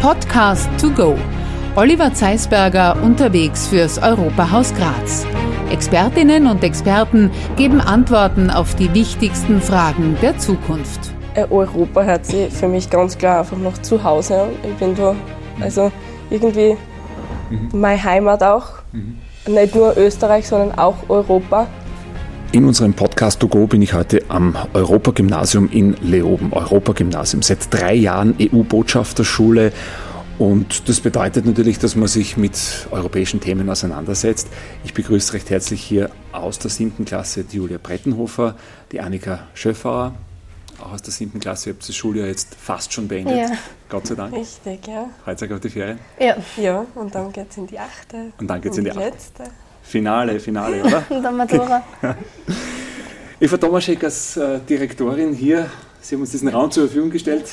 Podcast to go. Oliver Zeisberger unterwegs fürs Europahaus Graz. Expertinnen und Experten geben Antworten auf die wichtigsten Fragen der Zukunft. Äh, Europa hört sich für mich ganz klar einfach noch zu Hause an. Ich bin da, also irgendwie mhm. meine Heimat auch. Mhm. Nicht nur Österreich, sondern auch Europa. In unserem Podcast To Go bin ich heute am Europagymnasium in Leoben. Europagymnasium, seit drei Jahren EU-Botschafterschule. Und das bedeutet natürlich, dass man sich mit europäischen Themen auseinandersetzt. Ich begrüße recht herzlich hier aus der siebten Klasse die Julia Brettenhofer, die Annika Schöffauer, auch aus der siebten Klasse. Ihr habt das Schuljahr jetzt fast schon beendet, ja. Gott sei Dank. Richtig, ja. Euch auf die Ferien? Ja. Ja, und dann geht es in die achte. Und dann geht es in die, die letzte. Finale, Finale, oder? Der Matura. Eva Tomaschek als äh, Direktorin hier, Sie haben uns diesen Raum zur Verfügung gestellt.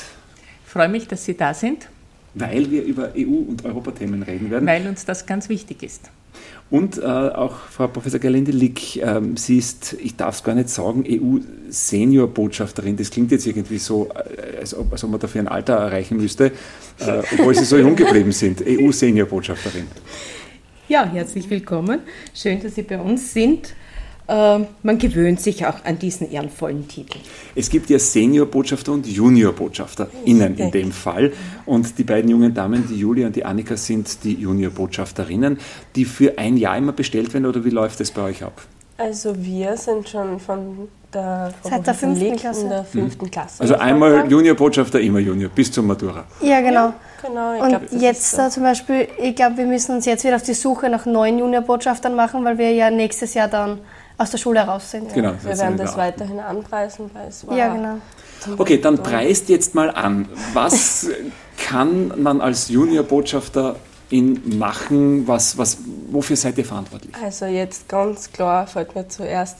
Ich freue mich, dass Sie da sind. Weil wir über EU- und Europathemen reden werden. Weil uns das ganz wichtig ist. Und äh, auch Frau Professor Gerlinde Lick, ähm, sie ist, ich darf es gar nicht sagen, EU-Senior-Botschafterin. Das klingt jetzt irgendwie so, äh, als ob, als ob man dafür ein Alter erreichen müsste, äh, obwohl sie so jung geblieben sind. EU-Senior-Botschafterin. Ja, herzlich willkommen. Schön, dass Sie bei uns sind. Ähm, man gewöhnt sich auch an diesen ehrenvollen Titel. Es gibt ja Seniorbotschafter und Juniorbotschafterinnen in dem Fall. Und die beiden jungen Damen, die Julia und die Annika, sind die Juniorbotschafterinnen, die für ein Jahr immer bestellt werden. Oder wie läuft das bei euch ab? Also wir sind schon von der, Seit der fünften Klasse. Der fünften mhm. Klasse. Also einmal Juniorbotschafter, immer Junior, bis zur Matura. Ja, genau. Ja, genau und glaub, jetzt so. zum Beispiel, ich glaube, wir müssen uns jetzt wieder auf die Suche nach neuen Juniorbotschaftern machen, weil wir ja nächstes Jahr dann aus der Schule raus sind. Genau, wir werden das weiterhin anpreisen, weil es war. Ja, genau. Okay, dann preist jetzt mal an. Was kann man als Juniorbotschafter in machen? Was, was, wofür seid ihr verantwortlich? Also jetzt ganz klar fällt mir zuerst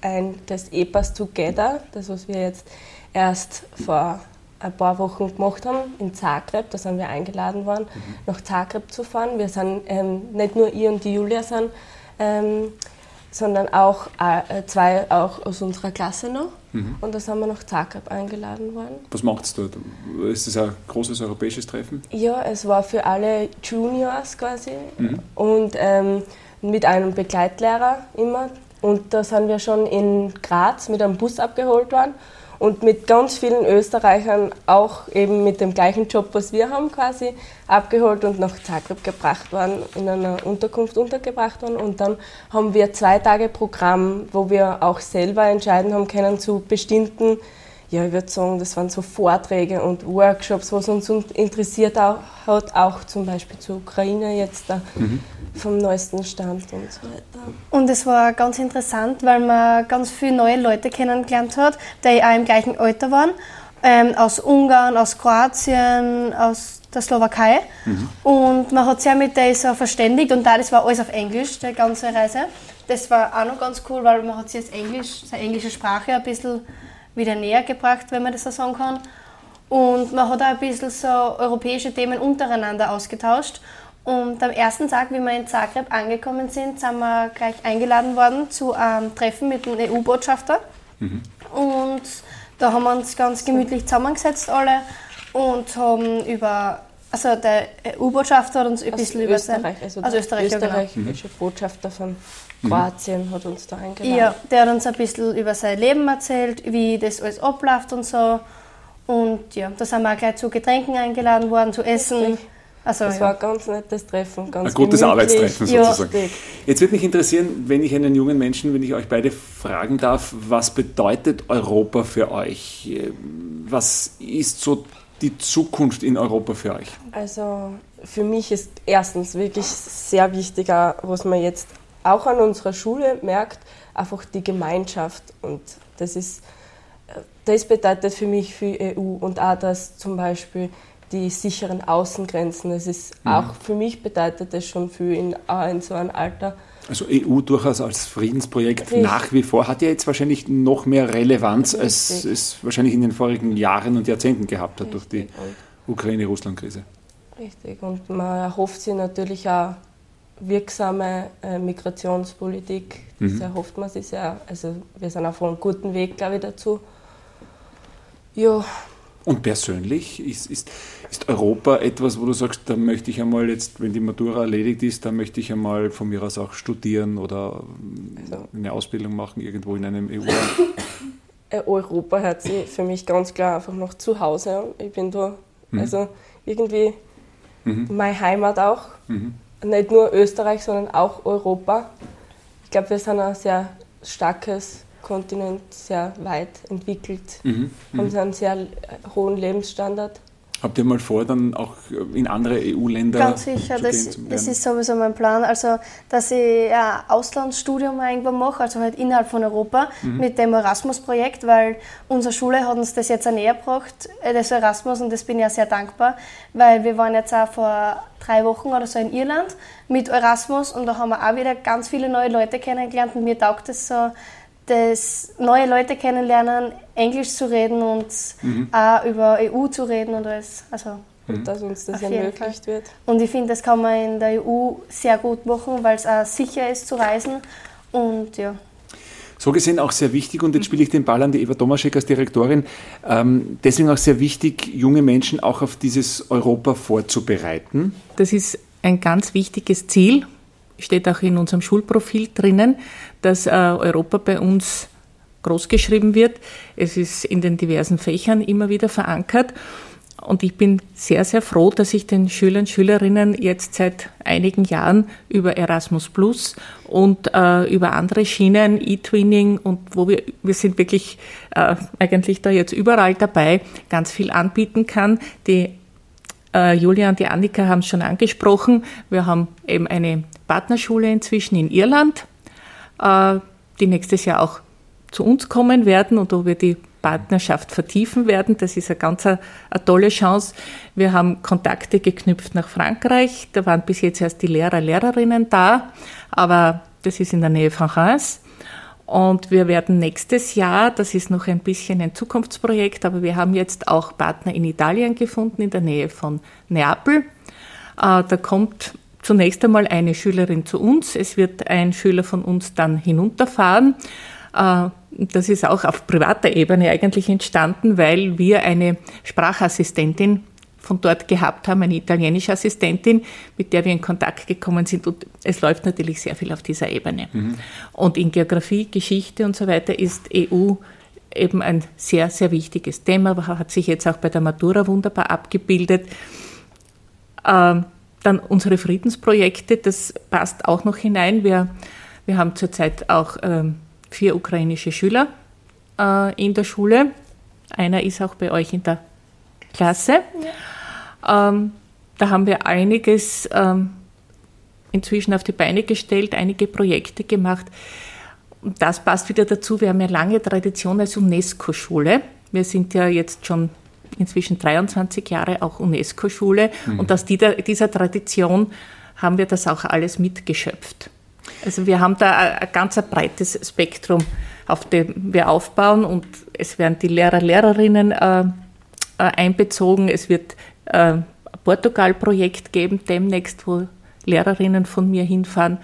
ein das EPAS Together, das was wir jetzt erst vor ein paar Wochen gemacht haben in Zagreb. Da sind wir eingeladen worden, mhm. nach Zagreb zu fahren. Wir sind ähm, nicht nur ich und die Julia sind, ähm, sondern auch äh, zwei auch aus unserer Klasse noch. Mhm. Und da sind wir nach Zagreb eingeladen worden. Was macht es dort? Ist das ein großes europäisches Treffen? Ja, es war für alle Juniors quasi mhm. und ähm, mit einem Begleitlehrer immer. Und da sind wir schon in Graz mit einem Bus abgeholt worden und mit ganz vielen Österreichern auch eben mit dem gleichen Job, was wir haben, quasi abgeholt und nach Zagreb gebracht worden, in einer Unterkunft untergebracht worden. Und dann haben wir zwei Tage Programm, wo wir auch selber entscheiden haben können zu bestimmten ja, ich würde sagen, das waren so Vorträge und Workshops, was uns interessiert hat, auch zum Beispiel zur Ukraine jetzt da mhm. vom neuesten Stand und so weiter. Und es war ganz interessant, weil man ganz viele neue Leute kennengelernt hat, die auch im gleichen Alter waren, ähm, aus Ungarn, aus Kroatien, aus der Slowakei. Mhm. Und man hat sich auch mit denen so verständigt und da das war alles auf Englisch, die ganze Reise. Das war auch noch ganz cool, weil man hat sich jetzt Englisch, seine englische Sprache ein bisschen wieder näher gebracht, wenn man das so sagen kann. Und man hat auch ein bisschen so europäische Themen untereinander ausgetauscht. Und am ersten Tag, wie wir in Zagreb angekommen sind, sind wir gleich eingeladen worden zu einem Treffen mit dem EU-Botschafter. Mhm. Und da haben wir uns ganz gemütlich zusammengesetzt alle und haben über, also der EU-Botschafter hat uns ein bisschen über Österreich, also aus Österreich, österreichische ja, genau. Botschafter von Kroatien hat uns da eingeladen. Ja, der hat uns ein bisschen über sein Leben erzählt, wie das alles abläuft und so. Und ja, da sind wir auch gleich zu Getränken eingeladen worden, zu essen. Also, das ja. war ein ganz nettes Treffen. Ganz ein gutes Arbeitstreffen sozusagen. Ja. Jetzt würde mich interessieren, wenn ich einen jungen Menschen, wenn ich euch beide fragen darf, was bedeutet Europa für euch? Was ist so die Zukunft in Europa für euch? Also für mich ist erstens wirklich sehr wichtiger, was man jetzt auch an unserer Schule merkt, einfach die Gemeinschaft. Und das ist, das bedeutet für mich für EU und auch das zum Beispiel die sicheren Außengrenzen. Das ist mhm. auch für mich bedeutet das schon für in, in so einem Alter. Also EU durchaus als Friedensprojekt Richtig. nach wie vor hat ja jetzt wahrscheinlich noch mehr Relevanz, Richtig. als es wahrscheinlich in den vorigen Jahren und Jahrzehnten gehabt hat Richtig. durch die Ukraine-Russland-Krise. Richtig, und man erhofft sich natürlich auch wirksame äh, Migrationspolitik. Das mhm. erhofft man sich sehr. Also wir sind auf einem guten Weg, glaube ich, dazu. Ja, Und persönlich ist, ist, ist Europa etwas, wo du sagst, da möchte ich einmal jetzt, wenn die Matura erledigt ist, da möchte ich einmal von mir aus auch studieren oder also, eine Ausbildung machen irgendwo in einem EU-Land? Äh, Europa hört sich für mich ganz klar einfach noch zu Hause. Ich bin da, mhm. also irgendwie mhm. meine Heimat auch. Mhm. Nicht nur Österreich, sondern auch Europa. Ich glaube, wir sind ein sehr starkes Kontinent, sehr weit entwickelt, mhm. haben mhm. einen sehr hohen Lebensstandard. Habt ihr mal vor, dann auch in andere EU-Länder Ganz sicher, zu das, gehen, das ist sowieso mein Plan. Also, dass ich ein Auslandsstudium irgendwann mache, also halt innerhalb von Europa mhm. mit dem Erasmus-Projekt, weil unsere Schule hat uns das jetzt auch näher gebracht, äh, das Erasmus, und das bin ich ja sehr dankbar, weil wir waren jetzt auch vor drei Wochen oder so in Irland mit Erasmus und da haben wir auch wieder ganz viele neue Leute kennengelernt und mir taugt es so, das neue Leute kennenlernen, Englisch zu reden und mhm. auch über EU zu reden und alles. Also und dass uns das ermöglicht wird. Und ich finde, das kann man in der EU sehr gut machen, weil es auch sicher ist zu reisen. Und ja. So gesehen auch sehr wichtig, und jetzt spiele ich den Ball an die Eva Tomaschek als Direktorin, ähm, deswegen auch sehr wichtig, junge Menschen auch auf dieses Europa vorzubereiten. Das ist ein ganz wichtiges Ziel, steht auch in unserem Schulprofil drinnen, dass äh, Europa bei uns großgeschrieben wird. Es ist in den diversen Fächern immer wieder verankert. Und ich bin sehr, sehr froh, dass ich den Schülern Schülerinnen jetzt seit einigen Jahren über Erasmus Plus und äh, über andere Schienen, E-Twinning und wo wir, wir sind wirklich äh, eigentlich da jetzt überall dabei, ganz viel anbieten kann. Die äh, Julia und die Annika haben es schon angesprochen. Wir haben eben eine Partnerschule inzwischen in Irland, äh, die nächstes Jahr auch zu uns kommen werden und wo wir die Partnerschaft vertiefen werden. Das ist eine ganz eine, eine tolle Chance. Wir haben Kontakte geknüpft nach Frankreich. Da waren bis jetzt erst die Lehrer, Lehrerinnen da, aber das ist in der Nähe von Reims. Und wir werden nächstes Jahr, das ist noch ein bisschen ein Zukunftsprojekt, aber wir haben jetzt auch Partner in Italien gefunden, in der Nähe von Neapel. Äh, da kommt zunächst einmal eine Schülerin zu uns. Es wird ein Schüler von uns dann hinunterfahren. Äh, das ist auch auf privater Ebene eigentlich entstanden, weil wir eine Sprachassistentin von dort gehabt haben, eine italienische Assistentin, mit der wir in Kontakt gekommen sind. Und es läuft natürlich sehr viel auf dieser Ebene. Mhm. Und in Geografie, Geschichte und so weiter ist EU eben ein sehr, sehr wichtiges Thema, hat sich jetzt auch bei der Matura wunderbar abgebildet. Ähm, dann unsere Friedensprojekte, das passt auch noch hinein. Wir, wir haben zurzeit auch ähm, vier ukrainische Schüler äh, in der Schule. Einer ist auch bei euch in der Klasse. Ja. Ähm, da haben wir einiges ähm, inzwischen auf die Beine gestellt, einige Projekte gemacht. Und das passt wieder dazu. Wir haben ja lange Tradition als UNESCO-Schule. Wir sind ja jetzt schon inzwischen 23 Jahre auch UNESCO-Schule. Mhm. Und aus dieser, dieser Tradition haben wir das auch alles mitgeschöpft. Also wir haben da ein, ganz breites Spektrum, auf dem wir aufbauen und es werden die Lehrer, Lehrerinnen äh, äh einbezogen. Es wird äh, ein Portugal-Projekt geben demnächst, wo Lehrerinnen von mir hinfahren.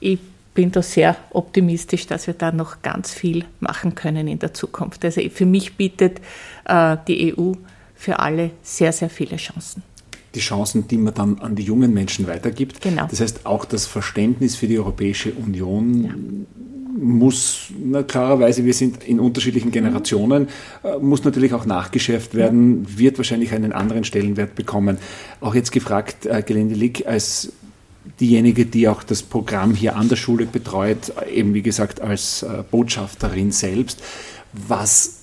Ich bin da sehr optimistisch, dass wir da noch ganz viel machen können in der Zukunft. Also für mich bietet äh, die EU für alle sehr, sehr viele Chancen. Die Chancen, die man dann an die jungen Menschen weitergibt. Genau. Das heißt, auch das Verständnis für die Europäische Union ja. muss, na, klarerweise, wir sind in unterschiedlichen mhm. Generationen, mhm. muss natürlich auch nachgeschärft werden, wird wahrscheinlich einen anderen Stellenwert bekommen. Auch jetzt gefragt, äh, Gelinde Lick, als diejenige, die auch das Programm hier an der Schule betreut, eben wie gesagt als äh, Botschafterin selbst. Was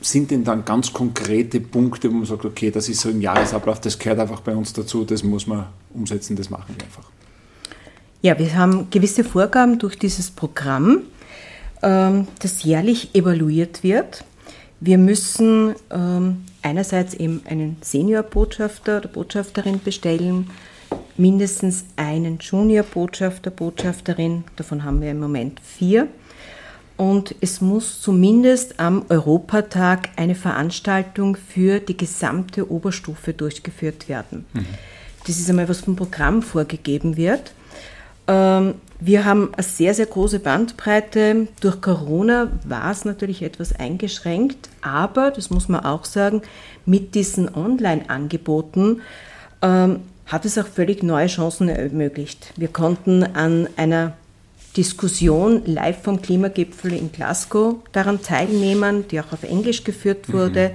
sind denn dann ganz konkrete Punkte, wo man sagt, okay, das ist so im Jahresablauf, das gehört einfach bei uns dazu, das muss man umsetzen, das machen wir einfach? Ja, wir haben gewisse Vorgaben durch dieses Programm, ähm, das jährlich evaluiert wird. Wir müssen ähm, einerseits eben einen Seniorbotschafter oder Botschafterin bestellen, mindestens einen Junior-Botschafter, Botschafterin, davon haben wir im Moment vier. Und es muss zumindest am Europatag eine Veranstaltung für die gesamte Oberstufe durchgeführt werden. Mhm. Das ist einmal, was vom Programm vorgegeben wird. Ähm, wir haben eine sehr, sehr große Bandbreite. Durch Corona war es natürlich etwas eingeschränkt, aber, das muss man auch sagen, mit diesen Online-Angeboten ähm, hat es auch völlig neue Chancen ermöglicht. Wir konnten an einer Diskussion live vom Klimagipfel in Glasgow daran teilnehmen, die auch auf Englisch geführt wurde.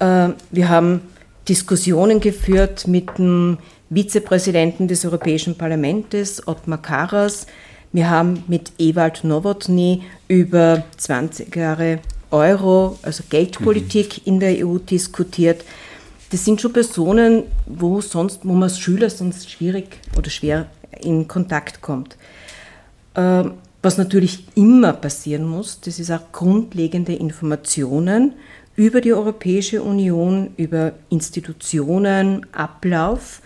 Mhm. Wir haben Diskussionen geführt mit dem Vizepräsidenten des Europäischen Parlaments, Ottmar Karas. Wir haben mit Ewald Nowotny über 20 Jahre Euro, also Geldpolitik mhm. in der EU diskutiert. Das sind schon Personen, wo sonst, wo man als Schüler sonst schwierig oder schwer in Kontakt kommt. Ähm, was natürlich immer passieren muss, das ist auch grundlegende Informationen über die Europäische Union, über Institutionen, Ablauf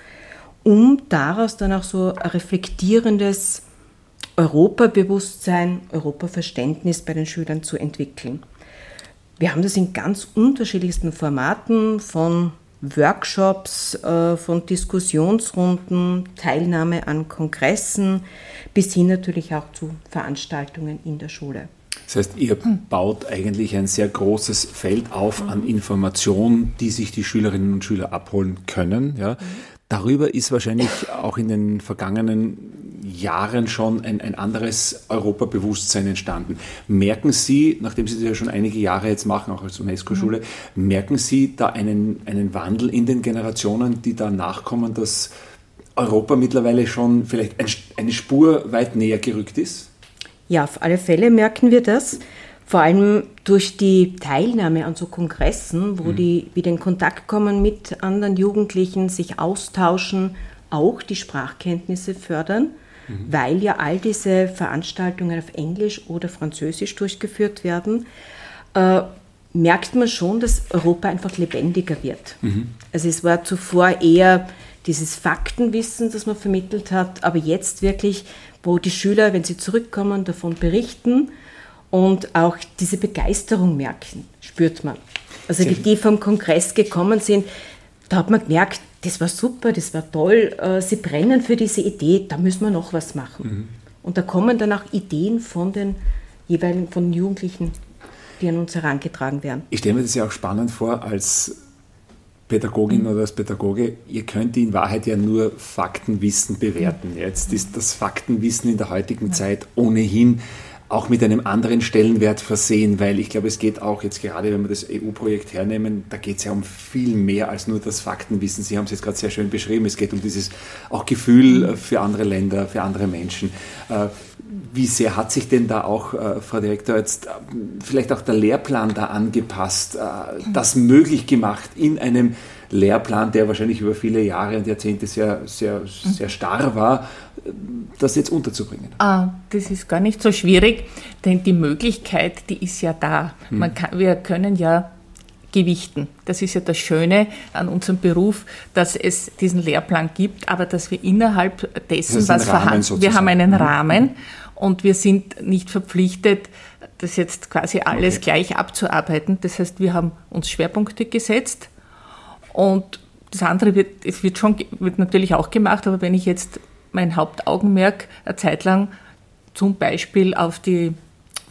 um daraus dann auch so ein reflektierendes Europabewusstsein, Europaverständnis bei den Schülern zu entwickeln. Wir haben das in ganz unterschiedlichsten Formaten, von Workshops, äh, von Diskussionsrunden, Teilnahme an Kongressen bis hin natürlich auch zu Veranstaltungen in der Schule. Das heißt, ihr baut eigentlich ein sehr großes Feld auf an Informationen, die sich die Schülerinnen und Schüler abholen können. Ja. Darüber ist wahrscheinlich auch in den vergangenen Jahren schon ein, ein anderes Europabewusstsein entstanden. Merken Sie, nachdem Sie das ja schon einige Jahre jetzt machen, auch als UNESCO-Schule, mhm. merken Sie da einen, einen Wandel in den Generationen, die da nachkommen, dass Europa mittlerweile schon vielleicht ein, eine Spur weit näher gerückt ist? Ja, auf alle Fälle merken wir das. Vor allem durch die Teilnahme an so Kongressen, wo mhm. die wieder in Kontakt kommen mit anderen Jugendlichen, sich austauschen, auch die Sprachkenntnisse fördern, mhm. weil ja all diese Veranstaltungen auf Englisch oder Französisch durchgeführt werden, äh, merkt man schon, dass Europa einfach lebendiger wird. Mhm. Also es war zuvor eher dieses Faktenwissen, das man vermittelt hat, aber jetzt wirklich, wo die Schüler, wenn sie zurückkommen, davon berichten, und auch diese Begeisterung merken, spürt man. Also wie die vom Kongress gekommen sind, da hat man gemerkt, das war super, das war toll, äh, sie brennen für diese Idee, da müssen wir noch was machen. Mhm. Und da kommen dann auch Ideen von den jeweiligen von Jugendlichen, die an uns herangetragen werden. Ich stelle mir das ja auch spannend vor, als Pädagogin mhm. oder als Pädagoge, ihr könnt in Wahrheit ja nur Faktenwissen bewerten. Jetzt ist das Faktenwissen in der heutigen Zeit ohnehin auch mit einem anderen Stellenwert versehen, weil ich glaube, es geht auch jetzt gerade, wenn wir das EU-Projekt hernehmen, da geht es ja um viel mehr als nur das Faktenwissen. Sie haben es jetzt gerade sehr schön beschrieben. Es geht um dieses auch Gefühl für andere Länder, für andere Menschen. Äh, wie sehr hat sich denn da auch, äh, Frau Direktor, jetzt äh, vielleicht auch der Lehrplan da angepasst, das möglich gemacht in einem Lehrplan, der wahrscheinlich über viele Jahre und Jahrzehnte sehr, sehr, sehr starr war, das jetzt unterzubringen? Ah, das ist gar nicht so schwierig, denn die Möglichkeit, die ist ja da. Hm. Kann, wir können ja gewichten. Das ist ja das Schöne an unserem Beruf, dass es diesen Lehrplan gibt, aber dass wir innerhalb dessen, was vorhanden wir haben einen mhm. Rahmen und wir sind nicht verpflichtet, das jetzt quasi alles okay. gleich abzuarbeiten. Das heißt, wir haben uns Schwerpunkte gesetzt und das andere wird, es wird schon, wird natürlich auch gemacht, aber wenn ich jetzt mein Hauptaugenmerk eine Zeit lang zum Beispiel auf die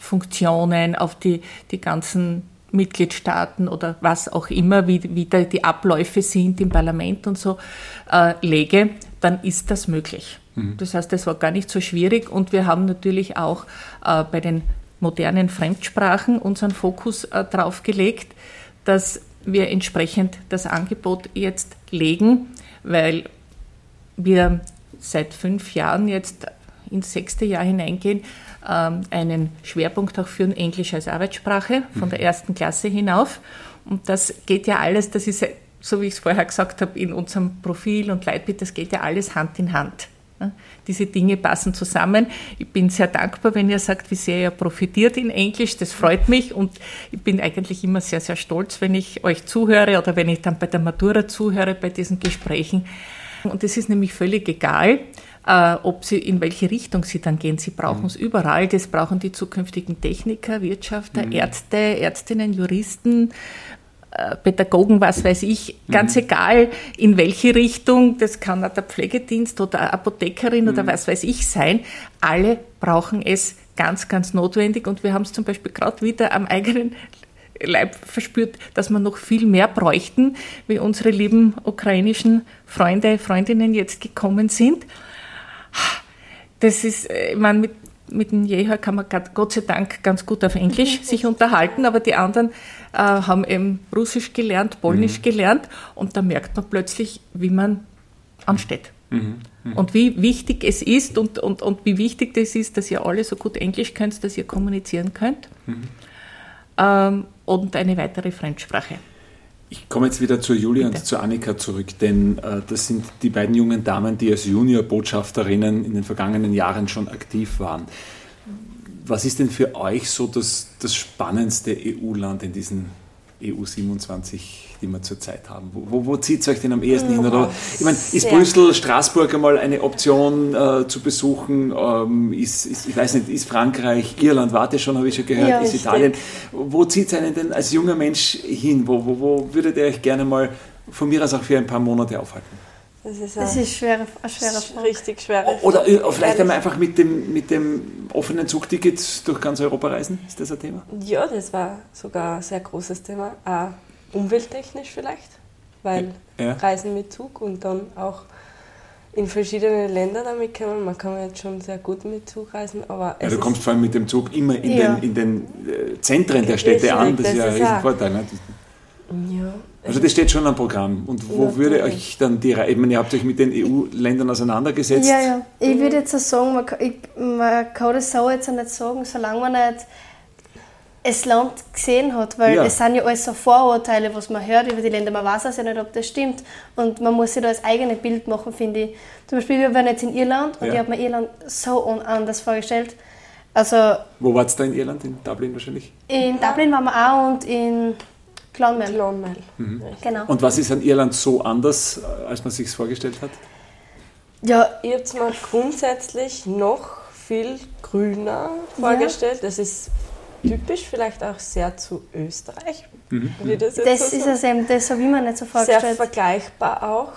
Funktionen, auf die, die ganzen Mitgliedstaaten oder was auch immer, wie, wie da die Abläufe sind im Parlament und so, äh, lege, dann ist das möglich. Mhm. Das heißt, das war gar nicht so schwierig und wir haben natürlich auch äh, bei den modernen Fremdsprachen unseren Fokus äh, drauf gelegt, dass wir entsprechend das Angebot jetzt legen, weil wir seit fünf Jahren jetzt ins sechste Jahr hineingehen, ähm, einen Schwerpunkt auch führen, Englisch als Arbeitssprache von der ersten Klasse hinauf. Und das geht ja alles, das ist, so wie ich es vorher gesagt habe, in unserem Profil und Leitbild, das geht ja alles Hand in Hand. Diese Dinge passen zusammen. Ich bin sehr dankbar, wenn ihr sagt, wie sehr ihr profitiert in Englisch. Das freut mich und ich bin eigentlich immer sehr, sehr stolz, wenn ich euch zuhöre oder wenn ich dann bei der Matura zuhöre bei diesen Gesprächen. Und es ist nämlich völlig egal, äh, ob sie, in welche Richtung sie dann gehen. Sie brauchen mhm. es überall. Das brauchen die zukünftigen Techniker, Wirtschafter, mhm. Ärzte, Ärztinnen, Juristen, Pädagogen, was weiß ich, ganz mhm. egal in welche Richtung, das kann auch der Pflegedienst oder Apothekerin mhm. oder was weiß ich sein, alle brauchen es ganz, ganz notwendig und wir haben es zum Beispiel gerade wieder am eigenen Leib verspürt, dass wir noch viel mehr bräuchten, wie unsere lieben ukrainischen Freunde, Freundinnen jetzt gekommen sind. Das ist, äh, ich meine, mit, mit dem Jeher kann man Gott sei Dank ganz gut auf Englisch sich unterhalten, aber die anderen äh, haben eben Russisch gelernt, Polnisch mhm. gelernt und da merkt man plötzlich, wie man ansteht. Mhm. Mhm. Und wie wichtig es ist und, und, und wie wichtig das ist, dass ihr alle so gut Englisch könnt, dass ihr kommunizieren könnt. Mhm. Ähm, und eine weitere Fremdsprache. Ich komme jetzt wieder zu Julia und zu Annika zurück, denn äh, das sind die beiden jungen Damen, die als Junior-Botschafterinnen in den vergangenen Jahren schon aktiv waren. Was ist denn für euch so das, das spannendste EU-Land in diesen EU 27, die wir zurzeit haben? Wo, wo, wo zieht es euch denn am ehesten hin? Oder, ich meine, ist Brüssel, Straßburg einmal eine Option äh, zu besuchen? Ähm, ist, ist, ich weiß nicht, ist Frankreich, Irland, warte schon, habe ich schon gehört, ja, ist Italien. Wo zieht es einen denn als junger Mensch hin? Wo, wo, wo würdet ihr euch gerne mal von mir aus auch für ein paar Monate aufhalten? Das ist, das ist schwere, eine schwere Frage. Richtig schwere Oder vielleicht einmal einfach mit dem, mit dem offenen Zugticket durch ganz Europa reisen. Ist das ein Thema? Ja, das war sogar ein sehr großes Thema. Auch umwelttechnisch vielleicht, weil ja. Reisen mit Zug und dann auch in verschiedene Länder damit kommen. Man kann jetzt schon sehr gut mit Zug reisen, aber ja, du kommst vor allem mit dem Zug immer in ja. den, in den äh, Zentren der Städte an. Das, das ist ja ein Riesenvorteil. Ne? Ja. Also das steht schon am Programm. Und wo ja, würde euch dann die Reihe, ich meine, ihr habt euch mit den EU-Ländern auseinandergesetzt. Ja, ja. Ich würde jetzt so sagen, man kann, ich, man kann das so jetzt auch nicht sagen, solange man nicht das Land gesehen hat, weil ja. es sind ja alles so Vorurteile, was man hört über die Länder. Man weiß also ja nicht, ob das stimmt. Und man muss sich da das eigene Bild machen, finde ich. Zum Beispiel, wir waren jetzt in Irland und ja. ich habe mir Irland so anders vorgestellt. Also, Wo wart ihr da in Irland? In Dublin wahrscheinlich? In Dublin waren wir auch und in Clonmel. Clonmel. Mhm. Genau. Und was ist an Irland so anders, äh, als man sich vorgestellt hat? Ja, ich habe es mir grundsätzlich noch viel grüner vorgestellt. Ja. Das ist typisch vielleicht auch sehr zu Österreich. Mhm. das, das so ist es eben, das habe ich mir nicht so vorgestellt. Sehr vergleichbar auch.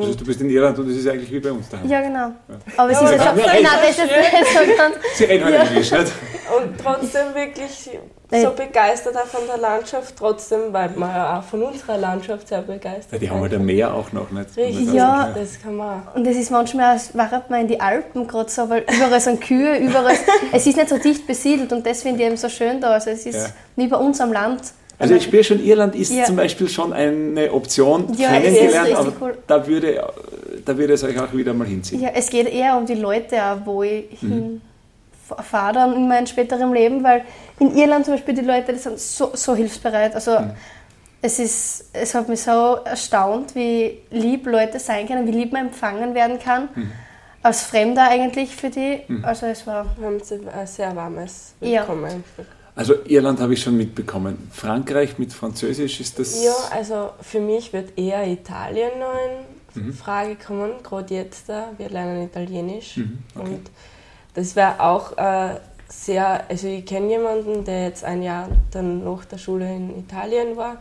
Also du bist in Irland und es ist eigentlich wie bei uns daheim. Ja, genau. Ja. Aber ja, es ist ja schon... Nein, das ist nicht so ganz... Sie reden halt ja. Englisch, nicht? Und trotzdem wirklich so begeistert auch von der Landschaft, trotzdem, weil man ja auch von unserer Landschaft sehr begeistert ja, Die haben halt ein Meer auch noch, nicht? Richtig, ja, das kann man auch. Und es ist manchmal, als wäre man in die Alpen gerade so, weil überall sind Kühe, überall... es ist nicht so dicht besiedelt und das finde ich eben so schön da. Also es ist ja. wie bei uns am Land. Also ich spüre schon, Irland ist ja. zum Beispiel schon eine Option ja, kennengelernt, aber cool. da, würde, da würde es euch auch wieder mal hinziehen. Ja, es geht eher um die Leute, wo ich mhm. hinfahre dann in meinem späteren Leben, weil in Irland zum Beispiel die Leute, die sind so, so hilfsbereit. Also mhm. es, ist, es hat mich so erstaunt, wie lieb Leute sein können, wie lieb man empfangen werden kann. Mhm. Als Fremder eigentlich für die. Mhm. Also es war... Wir haben ein sehr warmes Willkommen. Ja. Also Irland habe ich schon mitbekommen. Frankreich mit Französisch ist das. Ja, also für mich wird eher Italien noch in mhm. Frage kommen, gerade jetzt da. Wir lernen Italienisch. Mhm. Okay. Und das wäre auch äh, sehr, also ich kenne jemanden, der jetzt ein Jahr dann nach der Schule in Italien war,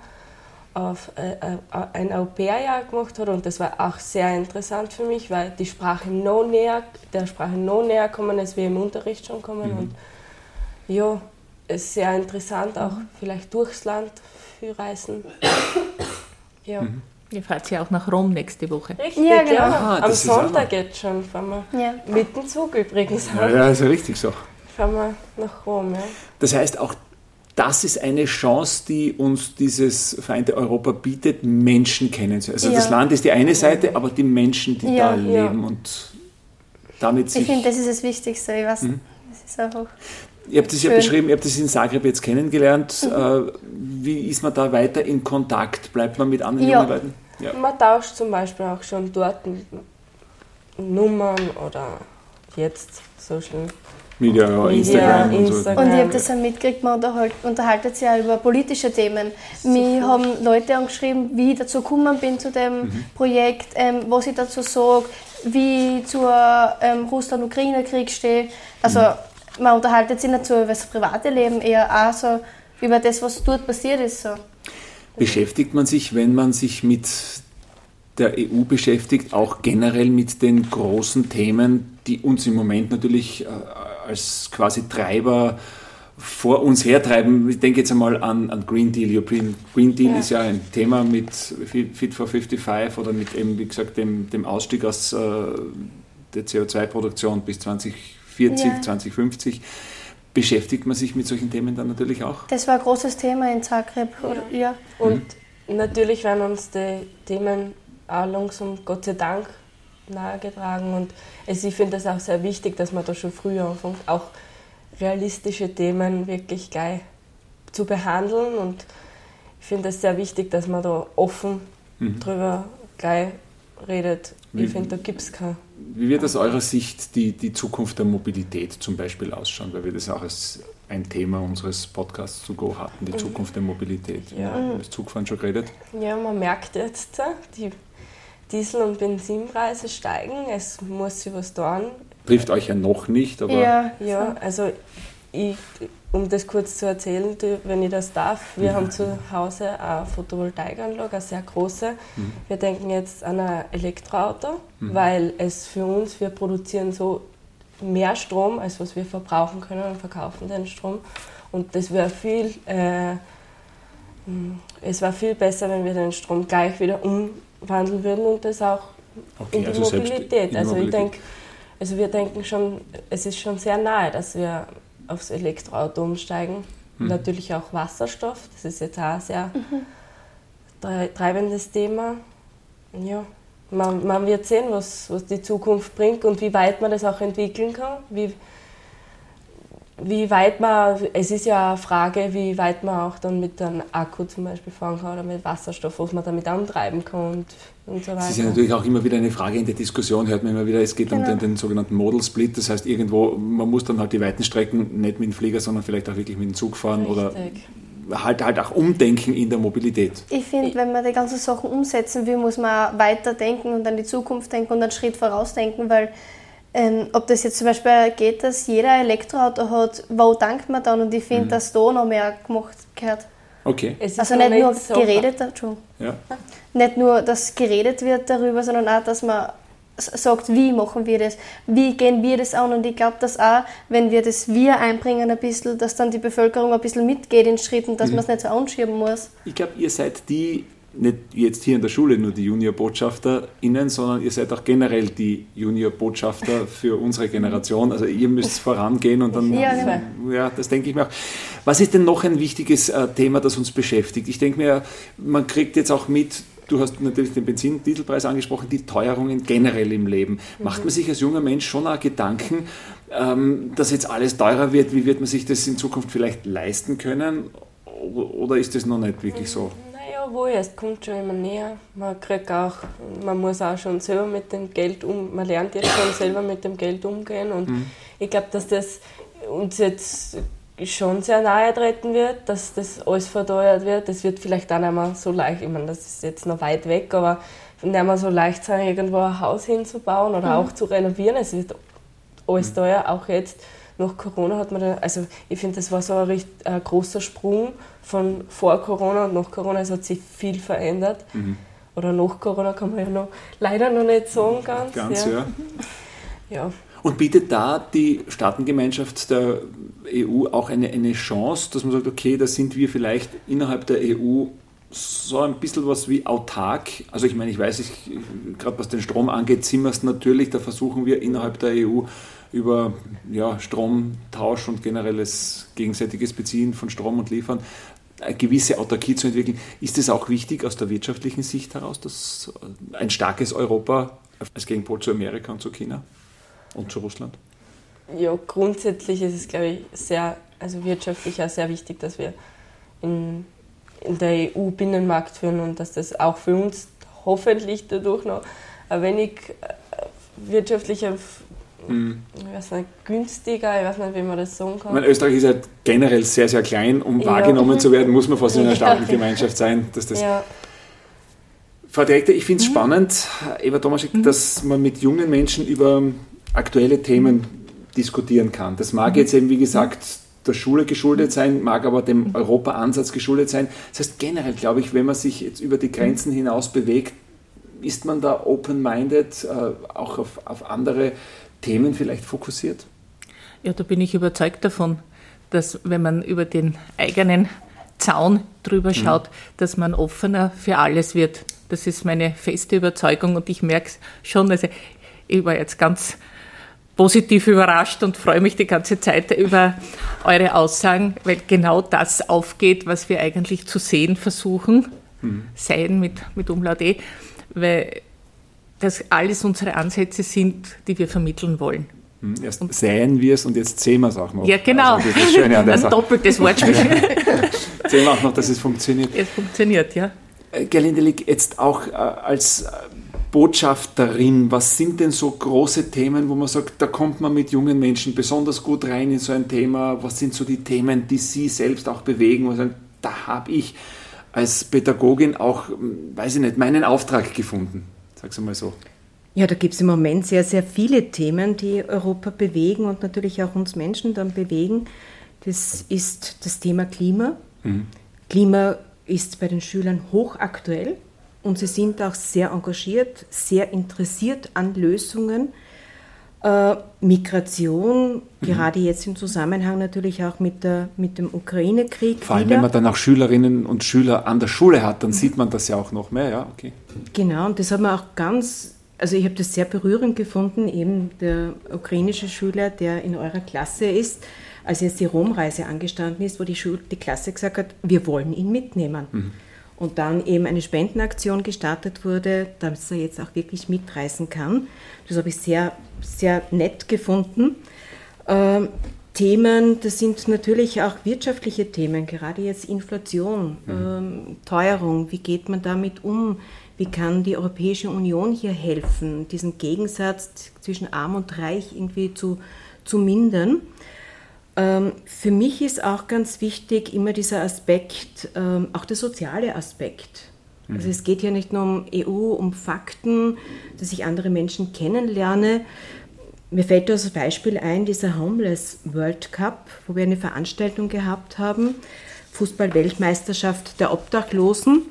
auf äh, äh ein Au-pair-Jahr gemacht hat und das war auch sehr interessant für mich, weil die Sprache noch näher, der Sprache noch näher kommen ist, wie im Unterricht schon kommen mhm. und ja, ist sehr interessant, auch mhm. vielleicht durchs Land für Reisen. ja. Mhm. Ihr fahrt ja auch nach Rom nächste Woche. Richtig, ja, genau. Ja. Ah, Am Sonntag jetzt schon fahren wir. Ja. Mit dem Zug übrigens. Ja, ja, ist ja richtig so. Fahren wir nach Rom, ja. Das heißt, auch das ist eine Chance, die uns dieses Vereinte Europa bietet, Menschen kennenzulernen. Also ja. das Land ist die eine Seite, aber die Menschen, die ja, da leben und damit sich... Ich finde, das ist das Wichtigste. Ich weiß, mhm. das ist einfach... Ihr habt es ja beschrieben, ihr habt es in Zagreb jetzt kennengelernt. Mhm. Äh, wie ist man da weiter in Kontakt? Bleibt man mit anderen ja. jungen Leuten? Ja. Man tauscht zum Beispiel auch schon dort Nummern oder jetzt Social Media, Media Instagram, und, so. und ich habe das auch mitgekriegt, man unterhält, unterhaltet sich ja über politische Themen. Mir haben Leute angeschrieben, wie ich dazu gekommen bin zu dem mhm. Projekt, ähm, was ich dazu sage, wie ich zur ähm, Russland-Ukraine-Krieg stehe. Also mhm man unterhaltet sich nicht so über das private Leben, eher auch so über das, was dort passiert ist. So. Beschäftigt man sich, wenn man sich mit der EU beschäftigt, auch generell mit den großen Themen, die uns im Moment natürlich äh, als quasi Treiber vor uns hertreiben. Ich denke jetzt einmal an, an Green Deal. European Green Deal ja. ist ja ein Thema mit Fit for 55 oder mit eben, wie gesagt, dem, dem Ausstieg aus äh, der CO2-Produktion bis 2040, ja. 2050. Beschäftigt man sich mit solchen Themen dann natürlich auch? Das war ein großes Thema in Zagreb. Ja. ja. Und mhm. natürlich werden uns die Themen auch langsam, Gott sei Dank, nahegetragen. Und also ich finde es auch sehr wichtig, dass man da schon früher anfängt, auch realistische Themen wirklich gleich zu behandeln. Und ich finde es sehr wichtig, dass man da offen mhm. drüber gleich redet. Wie, ich finde, da gibt es keine. Wie wird aus eurer Sicht die, die Zukunft der Mobilität zum Beispiel ausschauen? Weil wir das auch als ein Thema unseres Podcasts zu Go hatten, die mhm. Zukunft der Mobilität. Ja. Haben wir das Zugfahren schon geredet? Ja, man merkt jetzt, die Diesel- und Benzinpreise steigen, es muss sich was tun. Trifft euch ja noch nicht, aber. Ja, ja also ich, um das kurz zu erzählen, wenn ich das darf, wir mhm. haben zu Hause eine Photovoltaikanlage, eine sehr große. Mhm. Wir denken jetzt an ein Elektroauto, mhm. weil es für uns, wir produzieren so mehr Strom, als was wir verbrauchen können und verkaufen den Strom. Und das wäre viel, äh, es war viel besser, wenn wir den Strom gleich wieder um wandeln würden und das auch okay, in die also Mobilität. Also ich denke, also wir denken schon, es ist schon sehr nahe, dass wir aufs Elektroauto umsteigen. Hm. Natürlich auch Wasserstoff, das ist jetzt auch ein sehr mhm. treibendes Thema. Ja, man, man, wird sehen, was, was die Zukunft bringt und wie weit man das auch entwickeln kann. Wie, wie weit man, es ist ja eine Frage, wie weit man auch dann mit einem Akku zum Beispiel fahren kann oder mit Wasserstoff, was man damit antreiben kann und, und so weiter. Es ist ja natürlich auch immer wieder eine Frage in der Diskussion, hört man immer wieder, es geht genau. um den, den, sogenannten Model Split, das heißt irgendwo, man muss dann halt die weiten Strecken nicht mit dem Flieger, sondern vielleicht auch wirklich mit dem Zug fahren Richtig. oder halt, halt auch umdenken in der Mobilität. Ich finde, wenn man die ganzen Sachen umsetzen will, muss man weiter denken und an die Zukunft denken und einen Schritt vorausdenken, weil ähm, ob das jetzt zum Beispiel geht, dass jeder Elektroauto hat, wo dankt man dann? Und ich finde, mhm. dass da noch mehr gemacht gehört. Okay. also nicht nur so geredet, ja. nicht nur, dass geredet wird darüber, sondern auch, dass man sagt, wie machen wir das, wie gehen wir das an und ich glaube, dass auch, wenn wir das Wir einbringen ein bisschen, dass dann die Bevölkerung ein bisschen mitgeht in Schritten, dass mhm. man es nicht so anschieben muss. Ich glaube, ihr seid die nicht jetzt hier in der Schule nur die Junior-BotschafterInnen, sondern ihr seid auch generell die Junior-Botschafter für unsere Generation. Also ihr müsst vorangehen und dann, ja, genau. ja, das denke ich mir auch. Was ist denn noch ein wichtiges äh, Thema, das uns beschäftigt? Ich denke mir, man kriegt jetzt auch mit, du hast natürlich den Benzin-Dieselpreis angesprochen, die Teuerungen generell im Leben. Macht man sich als junger Mensch schon auch Gedanken, ähm, dass jetzt alles teurer wird? Wie wird man sich das in Zukunft vielleicht leisten können? Oder ist das noch nicht wirklich so? Wohl, es kommt schon immer näher. Man kriegt auch, man muss auch schon selber mit dem Geld um, man lernt jetzt schon selber mit dem Geld umgehen und mhm. ich glaube, dass das uns jetzt schon sehr nahe treten wird, dass das alles verteuert wird. Das wird vielleicht auch nicht mehr so leicht, ich meine, das ist jetzt noch weit weg, aber nicht mehr so leicht sein, irgendwo ein Haus hinzubauen oder mhm. auch zu renovieren. Es wird alles mhm. teuer, auch jetzt nach Corona hat man, da, also ich finde, das war so ein, recht, ein großer Sprung von vor Corona und nach Corona. Es hat sich viel verändert. Mhm. Oder nach Corona kann man ja noch leider noch nicht sagen ganz. Ganz, ja. ja. ja. Und bietet da die Staatengemeinschaft der EU auch eine, eine Chance, dass man sagt, okay, da sind wir vielleicht innerhalb der EU so ein bisschen was wie autark. Also ich meine, ich weiß, gerade was den Strom angeht, sind wir es natürlich, da versuchen wir innerhalb der EU über ja, Stromtausch und generelles gegenseitiges Beziehen von Strom und Liefern eine gewisse Autarkie zu entwickeln. Ist es auch wichtig aus der wirtschaftlichen Sicht heraus, dass ein starkes Europa als Gegenpol zu Amerika und zu China und zu Russland? Ja, grundsätzlich ist es, glaube ich, sehr, also wirtschaftlich auch sehr wichtig, dass wir in, in der EU Binnenmarkt führen und dass das auch für uns hoffentlich dadurch noch ein wenig äh, wirtschaftlicher Mhm. Ich weiß nicht, günstiger, ich weiß nicht, wie man das sagen kann. Meine, Österreich ist ja generell sehr, sehr klein. Um ja. wahrgenommen zu werden, muss man fast in einer starken Gemeinschaft sein. Dass das ja. Frau Direktor, ich finde es mhm. spannend, Eva Tomaschek, mhm. dass man mit jungen Menschen über aktuelle Themen diskutieren kann. Das mag mhm. jetzt eben, wie gesagt, der Schule geschuldet sein, mag aber dem Europa-Ansatz geschuldet sein. Das heißt, generell glaube ich, wenn man sich jetzt über die Grenzen hinaus bewegt, ist man da open-minded, äh, auch auf, auf andere Themen vielleicht fokussiert? Ja, da bin ich überzeugt davon, dass wenn man über den eigenen Zaun drüber mhm. schaut, mhm. dass man offener für alles wird. Das ist meine feste Überzeugung und ich merke es schon. Also ich war jetzt ganz positiv überrascht und freue mich die ganze Zeit über eure Aussagen, weil genau das aufgeht, was wir eigentlich zu sehen versuchen, mhm. sein mit, mit Umlaut E, weil das alles unsere Ansätze sind, die wir vermitteln wollen. Hm, erst und säen wir es und jetzt sehen wir es auch noch. Ja, genau. Also das Schöne an der Ein doppeltes Wortspiel. sehen wir auch noch, dass es funktioniert. Es funktioniert, ja. Äh, Gerlinde Lick, jetzt auch äh, als äh, Botschafterin, was sind denn so große Themen, wo man sagt, da kommt man mit jungen Menschen besonders gut rein in so ein Thema? Was sind so die Themen, die Sie selbst auch bewegen? Wo sagen, da habe ich als Pädagogin auch, hm, weiß ich nicht, meinen Auftrag gefunden. Sag's mal so. Ja, da gibt es im Moment sehr, sehr viele Themen, die Europa bewegen und natürlich auch uns Menschen dann bewegen. Das ist das Thema Klima. Mhm. Klima ist bei den Schülern hochaktuell und sie sind auch sehr engagiert, sehr interessiert an Lösungen. Äh, Migration, mhm. gerade jetzt im Zusammenhang natürlich auch mit, der, mit dem Ukraine-Krieg. Vor allem, wieder. wenn man dann auch Schülerinnen und Schüler an der Schule hat, dann sieht man das ja auch noch mehr, ja, okay. Genau, und das hat man auch ganz also ich habe das sehr berührend gefunden, eben der ukrainische Schüler, der in eurer Klasse ist, als jetzt die Romreise angestanden ist, wo die, Schule, die Klasse gesagt hat, wir wollen ihn mitnehmen. Mhm. Und dann eben eine Spendenaktion gestartet wurde, damit er jetzt auch wirklich mitreisen kann. Das habe ich sehr, sehr nett gefunden. Ähm, Themen, das sind natürlich auch wirtschaftliche Themen, gerade jetzt Inflation, mhm. ähm, Teuerung, wie geht man damit um? Wie kann die Europäische Union hier helfen, diesen Gegensatz zwischen arm und reich irgendwie zu, zu mindern? Ähm, für mich ist auch ganz wichtig immer dieser Aspekt, ähm, auch der soziale Aspekt. Mhm. Also es geht hier nicht nur um EU, um Fakten, dass ich andere Menschen kennenlerne. Mir fällt das Beispiel ein, dieser Homeless World Cup, wo wir eine Veranstaltung gehabt haben, Fußball-Weltmeisterschaft der Obdachlosen.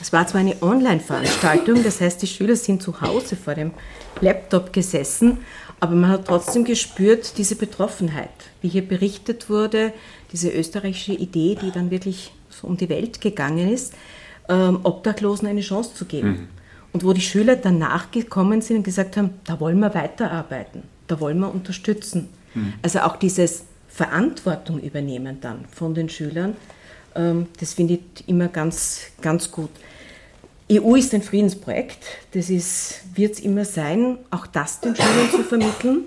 Es war zwar eine Online-Veranstaltung, das heißt, die Schüler sind zu Hause vor dem Laptop gesessen, aber man hat trotzdem gespürt, diese Betroffenheit, wie hier berichtet wurde, diese österreichische Idee, die dann wirklich so um die Welt gegangen ist, ähm, Obdachlosen eine Chance zu geben. Mhm. Und wo die Schüler danach gekommen sind und gesagt haben, da wollen wir weiterarbeiten, da wollen wir unterstützen. Mhm. Also auch dieses Verantwortung übernehmen dann von den Schülern, ähm, das finde ich immer ganz, ganz gut. EU ist ein Friedensprojekt, das wird es immer sein, auch das den Schülern zu vermitteln.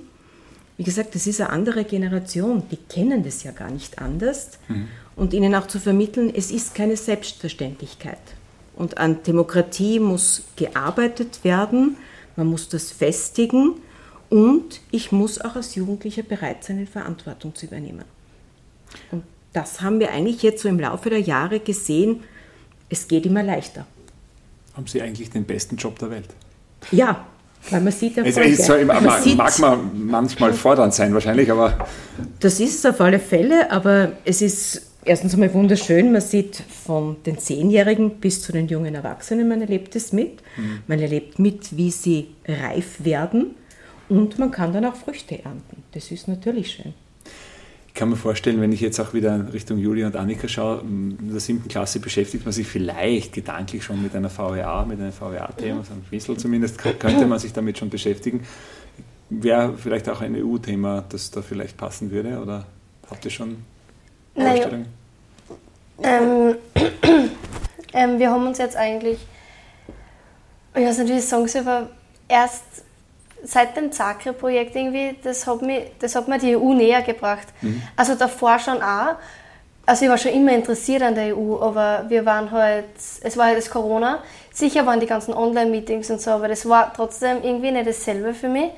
Wie gesagt, das ist eine andere Generation, die kennen das ja gar nicht anders. Mhm. Und ihnen auch zu vermitteln, es ist keine Selbstverständlichkeit. Und an Demokratie muss gearbeitet werden, man muss das festigen und ich muss auch als Jugendlicher bereit sein, Verantwortung zu übernehmen. Und das haben wir eigentlich jetzt so im Laufe der Jahre gesehen, es geht immer leichter. Haben Sie eigentlich den besten Job der Welt? Ja, weil man sieht Erfolge. Es, es man mag, sieht, mag man manchmal fordernd sein wahrscheinlich, aber... Das ist es auf alle Fälle, aber es ist erstens einmal wunderschön. Man sieht von den Zehnjährigen bis zu den jungen Erwachsenen, man erlebt es mit. Mhm. Man erlebt mit, wie sie reif werden und man kann dann auch Früchte ernten. Das ist natürlich schön. Ich kann mir vorstellen, wenn ich jetzt auch wieder Richtung Julia und Annika schaue, in der siebten Klasse beschäftigt man sich vielleicht gedanklich schon mit einer VWA, mit einem VWA-Thema, so ein bisschen zumindest könnte man sich damit schon beschäftigen. Wäre vielleicht auch ein EU-Thema, das da vielleicht passen würde oder habt ihr schon Vorstellungen? Ähm, ähm, wir haben uns jetzt eigentlich, ich weiß nicht, wie ich sagen soll, aber erst seit dem Zagreb-Projekt irgendwie, das hat, mich, das hat mir die EU näher gebracht. Mhm. Also davor schon auch. Also ich war schon immer interessiert an der EU, aber wir waren halt, es war halt das Corona. Sicher waren die ganzen Online-Meetings und so, aber das war trotzdem irgendwie nicht dasselbe für mich.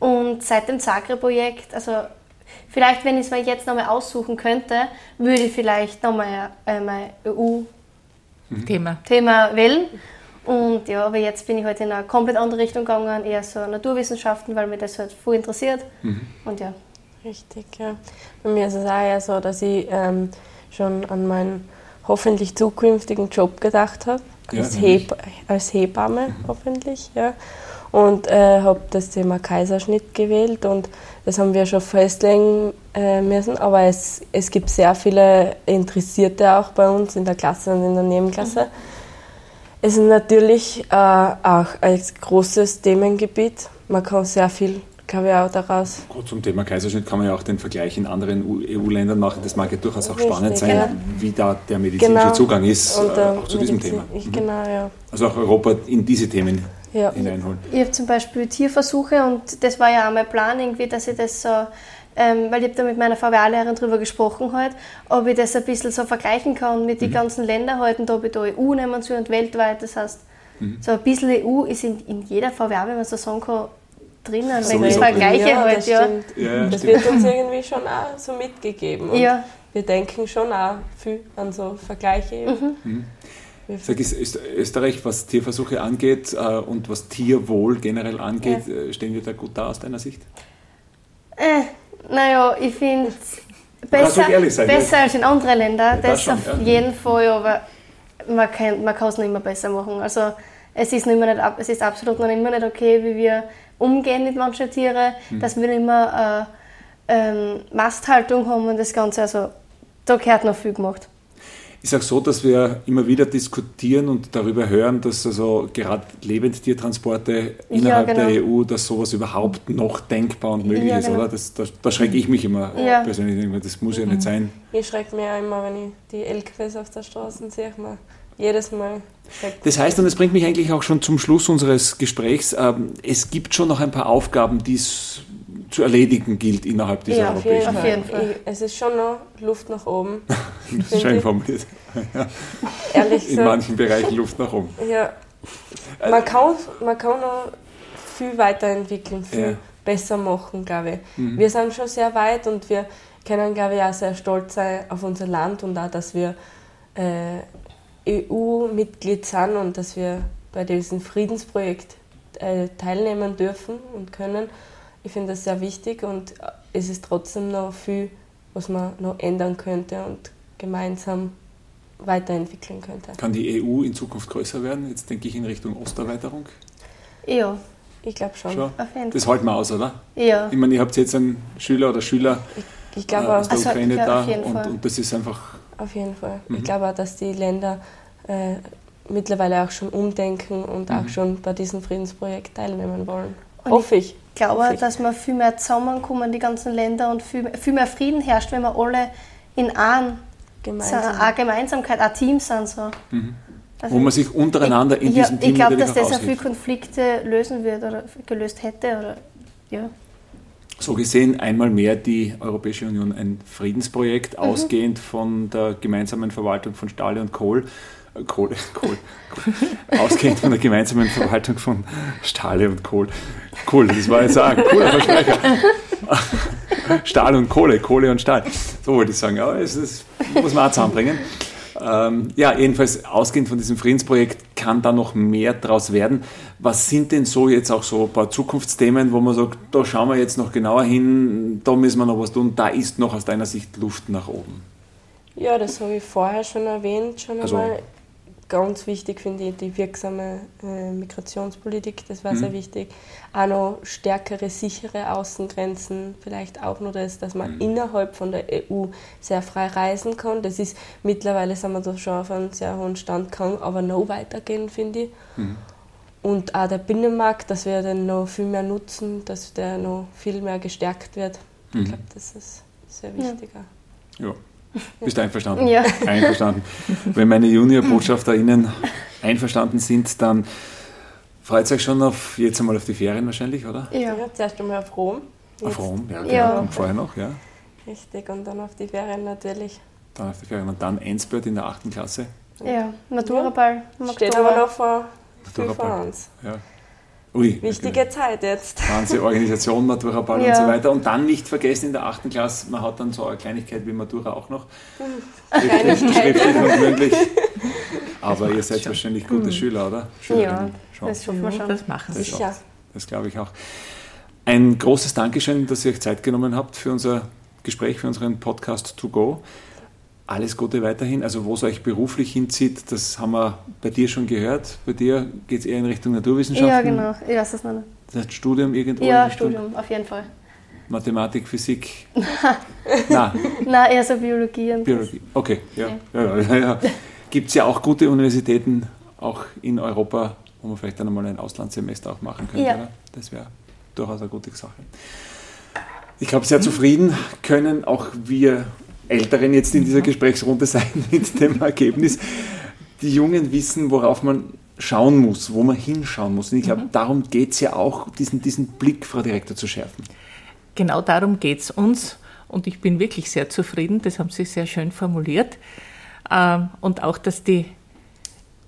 Und seit dem Zagreb-Projekt, also vielleicht, wenn ich es mir jetzt nochmal aussuchen könnte, würde ich vielleicht nochmal äh, mein EU-Thema Thema wählen. Und ja, aber jetzt bin ich halt in eine komplett andere Richtung gegangen, eher so Naturwissenschaften, weil mich das halt voll interessiert. Mhm. Und ja. Richtig, ja. Bei mir ist es auch eher so, dass ich ähm, schon an meinen hoffentlich zukünftigen Job gedacht habe. Ja, als, nämlich? Heb als Hebamme hoffentlich, ja. Und äh, habe das Thema Kaiserschnitt gewählt und das haben wir schon festlegen äh, müssen. Aber es, es gibt sehr viele Interessierte auch bei uns in der Klasse und in der Nebenklasse. Es ist natürlich äh, auch ein großes Themengebiet. Man kann sehr viel, auch daraus Gut, zum Thema Kaiserschnitt kann man ja auch den Vergleich in anderen EU-Ländern machen. Das mag ja durchaus auch Richtig, spannend sein, ja. wie da der medizinische Genau. Zugang ist, Und, äh, auch zu diesem Thema. Ich, Mhm. genau, ja. Also auch Europa in diese Themen ja. hineinholen. Ich habe zum Beispiel Tierversuche und das war ja auch mein Plan, irgendwie, dass ich das so, ähm, weil ich habe da mit meiner VWA-Lehrerin drüber gesprochen halt, ob ich das ein bisschen so vergleichen kann mit Mhm. den ganzen Ländern halt und ob ich da EU nehmen soll und weltweit. Das heißt, Mhm. so ein bisschen EU ist in, in jeder VWA, wenn man so sagen kann, drinnen, wenn Sowieso ich vergleiche ja, halt, das ja. Ja, ja, Das stimmt. wird uns irgendwie schon auch so mitgegeben. Und Ja. Wir denken schon auch viel an so Vergleiche. eben. Wir- Sag, ist Österreich, was Tierversuche angeht äh, und was Tierwohl generell angeht, äh, stehen wir da gut da aus deiner Sicht? Äh, naja, ich finde kannst besser, sein, besser als in anderen Ländern. das das schon, auf ja. jeden Fall, aber man kann man es noch immer besser machen. Also es ist, noch immer nicht, es ist absolut noch immer nicht okay, wie wir umgehen mit manchen Tieren, Hm. dass wir nicht immer äh, ähm, Masthaltung haben und das Ganze. Also da gehört noch viel gemacht. Ist auch so, dass wir immer wieder diskutieren und darüber hören, dass also gerade Lebendtiertransporte innerhalb genau. der EU, dass sowas überhaupt noch denkbar und möglich Ja, ist, genau. oder? Das, da, da schrecke ich mich immer Ja. persönlich. Ich Das muss ja nicht sein. Ich schrecke mich auch immer, wenn ich die LKWs auf der Straße sehe. Man, jedes Mal schreckt Das heißt, und das bringt mich eigentlich auch schon zum Schluss unseres Gesprächs, ähm, es gibt schon noch ein paar Aufgaben, die es zu erledigen gilt innerhalb dieser ja, auf europäischen Auf Fall. jeden Fall. Ich, es ist schon noch Luft nach oben. Schön formuliert. Ehrlich In gesagt. manchen Bereichen Luft nach oben. Ja. Man kann, man kann noch viel weiterentwickeln, viel Ja. besser machen, glaube ich. Wir sind schon sehr weit und wir können, glaube ich, auch sehr stolz sein auf unser Land und auch, dass wir äh, EU-Mitglied sind und dass wir bei diesem Friedensprojekt äh, teilnehmen dürfen und können. Ich finde das sehr wichtig und es ist trotzdem noch viel, was man noch ändern könnte und gemeinsam weiterentwickeln könnte. Kann die EU in Zukunft größer werden? Jetzt denke ich in Richtung Osterweiterung. Ja, Ich glaube schon. Schon. auf jeden Fall. Das halten wir aus, oder? Ja. Ich meine, ihr habt jetzt einen Schüler oder Schüler Ich äh, glaube aus der Also, Ukraine da und, und das ist einfach Auf jeden Fall. Mhm. Ich glaube auch, dass die Länder äh, mittlerweile auch schon umdenken und Mhm. auch schon bei diesem Friedensprojekt teilnehmen wollen. Und Hoffe ich. Ich glaube, ich. dass wir viel mehr zusammenkommen, die ganzen Länder, und viel, viel mehr Frieden herrscht, wenn wir alle in einem, Gemeinsam. eine Gemeinsamkeit, ein Team sind. So. Also Mhm. wo man sich untereinander in ja, diesem Team Ich glaube, dass das auch viele. Konflikte lösen wird oder gelöst hätte. Oder, ja. So gesehen einmal mehr die Europäische Union ein Friedensprojekt, Mhm. ausgehend von der gemeinsamen Verwaltung von Stahl und Kohl. Kohle, Kohl, Kohl. Ausgehend von der gemeinsamen Verwaltung von Stahle und Kohl. Cool, das war jetzt auch ein cooler Versprecher. Stahl und Kohle, Kohle und Stahl. So wollte ich sagen, ja, es ist, muss man auch zusammenbringen. Ähm, ja, jedenfalls ausgehend von diesem Friedensprojekt kann da noch mehr draus werden. Was sind denn so jetzt auch so ein paar Zukunftsthemen, wo man sagt, da schauen wir jetzt noch genauer hin, da müssen wir noch was tun, da ist noch aus deiner Sicht Luft nach oben? Ja, das habe ich vorher schon erwähnt. Schon Also- einmal. Ganz wichtig finde ich die wirksame äh, Migrationspolitik, das war Mhm. sehr wichtig. Auch noch stärkere, sichere Außengrenzen, vielleicht auch nur das, dass man Mhm. innerhalb von der EU sehr frei reisen kann. Das ist mittlerweile sind wir da schon auf einem sehr hohen Stand, kann aber noch weitergehen, finde ich. Mhm. Und auch der Binnenmarkt, dass wir den noch viel mehr nutzen, dass der noch viel mehr gestärkt wird. Mhm. Ich glaube, das ist sehr wichtig. auch. Ja. Bist du einverstanden? Ja. Einverstanden. Wenn meine JuniorbotschafterInnen einverstanden sind, dann freut es euch schon auf jetzt einmal auf die Ferien wahrscheinlich, oder? Ja. Ja, zuerst einmal auf Rom. Auf Jetzt- Rom, ja, genau. Ja. Und vorher noch, ja. Richtig, und dann auf die Ferien natürlich. Dann auf die Ferien. Und dann Endspurt in der 8. Klasse. ja, Maturaball. im Steht aber noch vor, vor uns. Ja. Ui, Wichtige Zeit jetzt. ganze Organisation, Matura-Ball und Ja. so weiter. Und dann nicht vergessen in der 8. Klasse, man hat dann so eine Kleinigkeit wie Matura auch noch. Schriftlich, schriftlich und mündlich. Aber ihr seid wahrscheinlich gute Schüler, oder? Ja, Schülerinnen. Schon. das schaffen wir schon. Das machen wir. Das schafft. Das glaube ich auch. Ein großes Dankeschön, dass ihr euch Zeit genommen habt für unser Gespräch, für unseren Podcast To Go. Alles Gute weiterhin. Also wo es euch beruflich hinzieht, das haben wir bei dir schon gehört. Bei dir geht es eher in Richtung Naturwissenschaften. Ja, genau. Ich weiß es noch nicht. Das heißt Studium irgendwo? Ja, Studium, auf jeden Fall. Mathematik, Physik? Nein. Nein, eher so Biologie. Und Biologie. Okay, ja. ja. ja, ja. Gibt es ja auch gute Universitäten, auch in Europa, wo man vielleicht dann einmal ein Auslandssemester auch machen könnte. Ja. Das wäre durchaus eine gute Sache. Ich glaube, sehr zufrieden können auch wir Älteren jetzt in dieser Gesprächsrunde sein mit dem Ergebnis. Die Jungen wissen, worauf man schauen muss, wo man hinschauen muss. Und ich glaube, darum geht es ja auch, diesen, diesen Blick, Frau Direktor, zu schärfen. Genau darum geht es uns und ich bin wirklich sehr zufrieden, das haben Sie sehr schön formuliert. Ähm, Und auch, dass die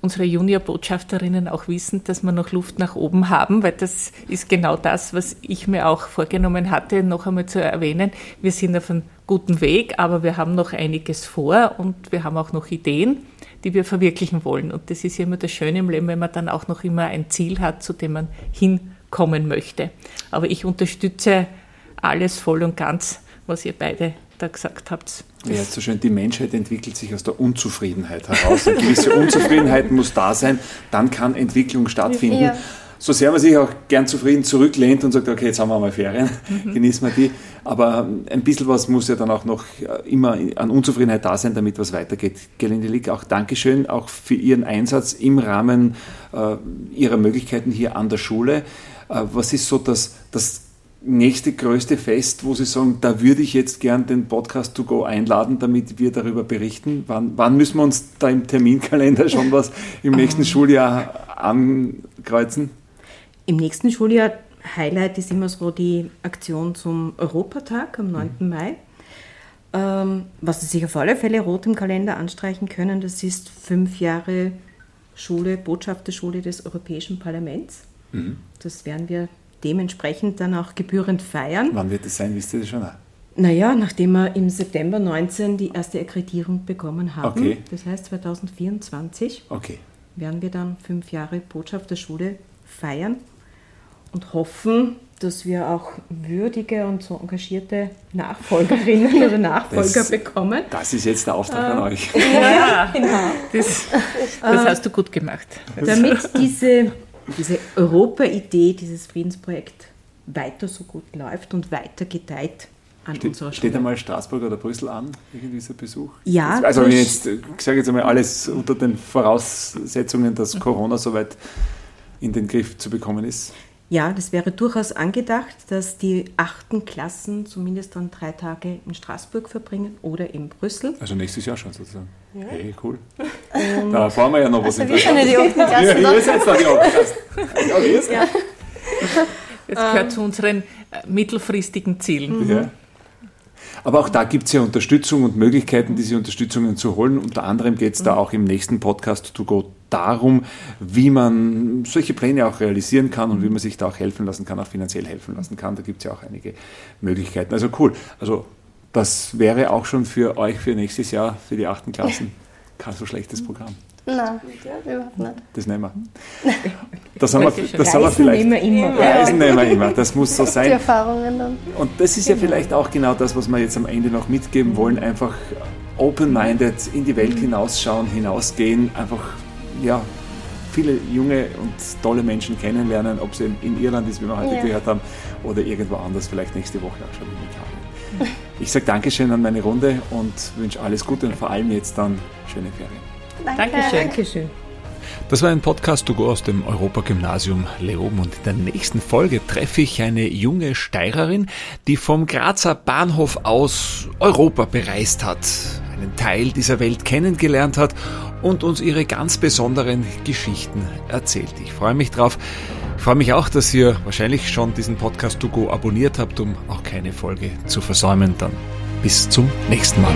unsere Juniorbotschafterinnen auch wissen, dass wir noch Luft nach oben haben, weil das ist genau das, was ich mir auch vorgenommen hatte, noch einmal zu erwähnen. Wir sind auf einem guten Weg, aber wir haben noch einiges vor und wir haben auch noch Ideen, die wir verwirklichen wollen. Und das ist ja immer das Schöne im Leben, wenn man dann auch noch immer ein Ziel hat, zu dem man hinkommen möchte. Aber ich unterstütze alles voll und ganz, was ihr beide da gesagt habt. Ja, so schön, die Menschheit entwickelt sich aus der Unzufriedenheit heraus. Eine gewisse Unzufriedenheit muss da sein, dann kann Entwicklung stattfinden. Ja. So sehr man sich auch gern zufrieden zurücklehnt und sagt, okay, jetzt haben wir mal Ferien, genießen wir die. Aber ein bisschen was muss ja dann auch noch äh, immer an Unzufriedenheit da sein, damit was weitergeht. Gelinde Lick, auch Dankeschön, auch für Ihren Einsatz im Rahmen äh, Ihrer Möglichkeiten hier an der Schule. Äh, was ist so das, das nächste größte Fest, wo Sie sagen, da würde ich jetzt gern den Podcast to go einladen, damit wir darüber berichten? Wann, wann müssen wir uns da im Terminkalender schon was im nächsten Schuljahr ankreuzen? Im nächsten Schuljahr, Highlight ist immer so die Aktion zum Europatag am 9. Mai. Ähm, was Sie sich auf alle Fälle rot im Kalender anstreichen können, das ist fünf Jahre Schule, Botschafterschule des Europäischen Parlaments. Das werden wir dementsprechend dann auch gebührend feiern. Wann wird es sein, wisst ihr das schon? Naja, nachdem wir im September 19 die erste Akkreditierung bekommen haben, Okay. das heißt 2024, Okay. werden wir dann fünf Jahre Botschafterschule feiern und hoffen, dass wir auch würdige und so engagierte Nachfolgerinnen oder Nachfolger Das- bekommen. Das ist jetzt der Auftrag an euch. Ja, das, das hast du gut gemacht. Damit diese, diese Europa-Idee, dieses Friedensprojekt weiter so gut läuft und weiter gedeiht an unserer Steht, Schule. steht einmal Straßburg oder Brüssel an, irgendwie dieser Besuch? Ja, Also wenn jetzt, ich sage jetzt einmal alles unter den Voraussetzungen, dass Corona soweit in den Griff zu bekommen ist. Ja, das wäre durchaus angedacht, dass die achten Klassen zumindest dann drei Tage in Straßburg verbringen oder in Brüssel. Also nächstes Jahr schon sozusagen. Hey, cool. Da fahren wir ja noch was Also wir schon in die achten Ja, Klassen ihr seid da die Hauptklasse. Ja, ihr seid. Das gehört zu unseren äh, mittelfristigen Zielen. Ja. Aber auch da gibt es ja Unterstützung und Möglichkeiten, diese Unterstützungen zu holen. Unter anderem geht es da auch im nächsten Podcast to go darum, wie man solche Pläne auch realisieren kann und wie man sich da auch helfen lassen kann, auch finanziell helfen lassen kann. Da gibt es ja auch einige Möglichkeiten. Also cool. Also das wäre auch schon für euch für nächstes Jahr, für die achten Klassen, kein so schlechtes Programm. Nein, überhaupt nicht. Das nehmen wir. Das haben wir, das haben wir vielleicht. nehmen wir immer. Reisen nehmen wir immer. Das muss so Die sein. Erfahrungen dann. Und das ist ja vielleicht auch genau das, was wir jetzt am Ende noch mitgeben wollen. Einfach open-minded in die Welt hinausschauen, hinausgehen, einfach ja, viele junge und tolle Menschen kennenlernen, ob es in Irland ist, wie wir heute Ja. gehört haben, oder irgendwo anders, vielleicht nächste Woche auch schon in Italien. Ich sage Dankeschön an meine Runde und wünsche alles Gute und vor allem jetzt dann schöne Ferien. Danke. Dankeschön. Dankeschön. Das war ein Podcast to go aus dem Europagymnasium Leoben und in der nächsten Folge treffe ich eine junge Steirerin, die vom Grazer Bahnhof aus Europa bereist hat, einen Teil dieser Welt kennengelernt hat und uns ihre ganz besonderen Geschichten erzählt. Ich freue mich drauf. Ich freue mich auch, dass ihr wahrscheinlich schon diesen Podcast to go abonniert habt, um auch keine Folge zu versäumen. Dann bis zum nächsten Mal.